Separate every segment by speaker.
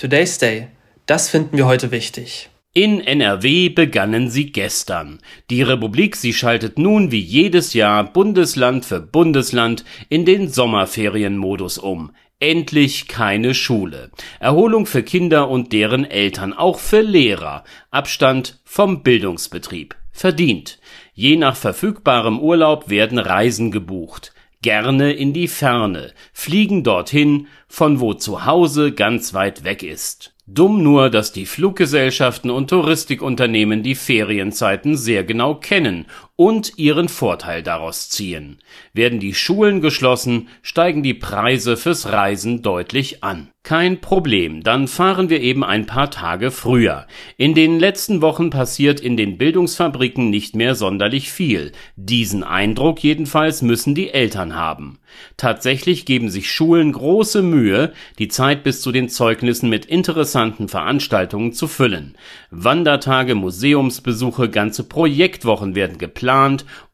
Speaker 1: Today's Day. Das finden wir heute wichtig.
Speaker 2: In NRW begannen sie gestern. Die Republik, sie schaltet nun wie jedes Jahr Bundesland für Bundesland in den Sommerferienmodus um. Endlich keine Schule. Erholung für Kinder und deren Eltern, auch für Lehrer. Abstand vom Bildungsbetrieb. Verdient. Je nach verfügbarem Urlaub werden Reisen gebucht. Gerne in die Ferne. Fliegen dorthin, von wo zu Hause ganz weit weg ist. Dumm nur, dass die Fluggesellschaften und Touristikunternehmen die Ferienzeiten sehr genau kennen und ihren Vorteil daraus ziehen. Werden die Schulen geschlossen, steigen die Preise fürs Reisen deutlich an. Kein Problem, dann fahren wir eben ein paar Tage früher. In den letzten Wochen passiert in den Bildungsfabriken nicht mehr sonderlich viel. Diesen Eindruck jedenfalls müssen die Eltern haben. Tatsächlich geben sich Schulen große Mühe, die Zeit bis zu den Zeugnissen mit interessanten Veranstaltungen zu füllen. Wandertage, Museumsbesuche, ganze Projektwochen werden geplant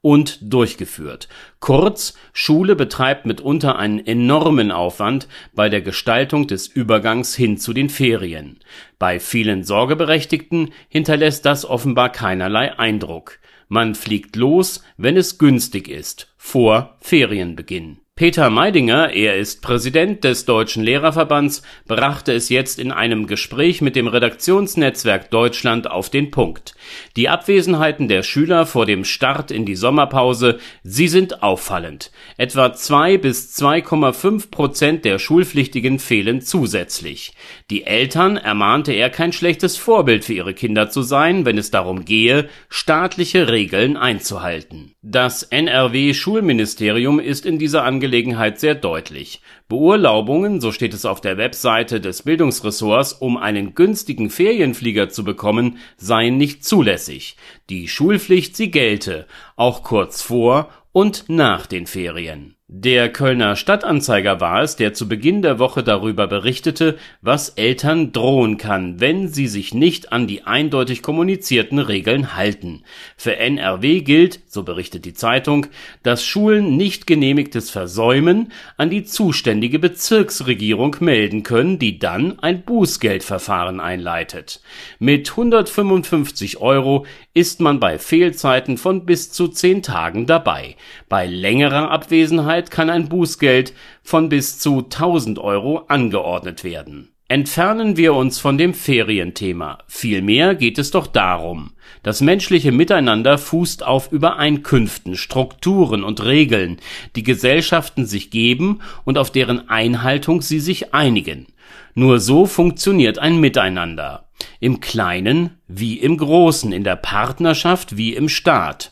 Speaker 2: und durchgeführt. Kurz, Schule betreibt mitunter einen enormen Aufwand bei der Gestaltung des Übergangs hin zu den Ferien. Bei vielen Sorgeberechtigten hinterlässt das offenbar keinerlei Eindruck. Man fliegt los, wenn es günstig ist, vor Ferienbeginn Peter Meidinger, er ist Präsident des Deutschen Lehrerverbands, brachte es jetzt in einem Gespräch mit dem Redaktionsnetzwerk Deutschland auf den Punkt. Die Abwesenheiten der Schüler vor dem Start in die Sommerpause, sie sind auffallend. Etwa zwei bis 2,5 Prozent der Schulpflichtigen fehlen zusätzlich. Die Eltern ermahnte er kein schlechtes Vorbild für ihre Kinder zu sein, wenn es darum gehe, staatliche Regeln einzuhalten. Das NRW Schulministerium ist in dieser Angelegenheit Angelegenheit sehr deutlich. Beurlaubungen, so steht es auf der Webseite des Bildungsressorts, um einen günstigen Ferienflieger zu bekommen, seien nicht zulässig. Die Schulpflicht, sie gelte, auch kurz vor und nach den Ferien. Der Kölner Stadtanzeiger war es, der zu Beginn der Woche darüber berichtete, was Eltern drohen kann, wenn sie sich nicht an die eindeutig kommunizierten Regeln halten. Für NRW gilt, so berichtet die Zeitung, dass Schulen nicht genehmigtes Versäumen an die zuständige Bezirksregierung melden können, die dann ein Bußgeldverfahren einleitet. Mit 155 Euro ist man bei Fehlzeiten von bis zu zehn Tagen dabei. Bei längerer Abwesenheit Vergangenheit kann ein Bußgeld von bis zu 1000 Euro angeordnet werden. Entfernen wir uns von dem Ferienthema. Vielmehr geht es doch darum, das menschliche Miteinander fußt auf Übereinkünften, Strukturen und Regeln, die Gesellschaften sich geben und auf deren Einhaltung sie sich einigen. Nur so funktioniert ein Miteinander. Im Kleinen wie im Großen, in der Partnerschaft wie im Staat.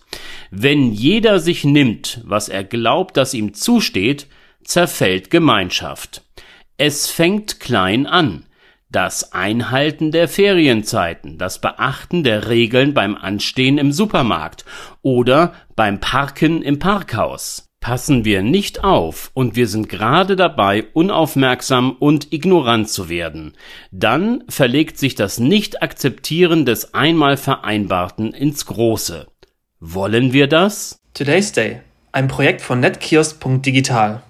Speaker 2: Wenn jeder sich nimmt, was er glaubt, dass ihm zusteht, zerfällt Gemeinschaft. Es fängt klein an. Das Einhalten der Ferienzeiten, das Beachten der Regeln beim Anstehen im Supermarkt oder beim Parken im Parkhaus. Passen wir nicht auf und wir sind gerade dabei, unaufmerksam und ignorant zu werden, dann verlegt sich das Nicht-Akzeptieren des einmal Vereinbarten ins Große. Wollen wir das?
Speaker 1: Today's Day, ein Projekt von netkiosk.digital.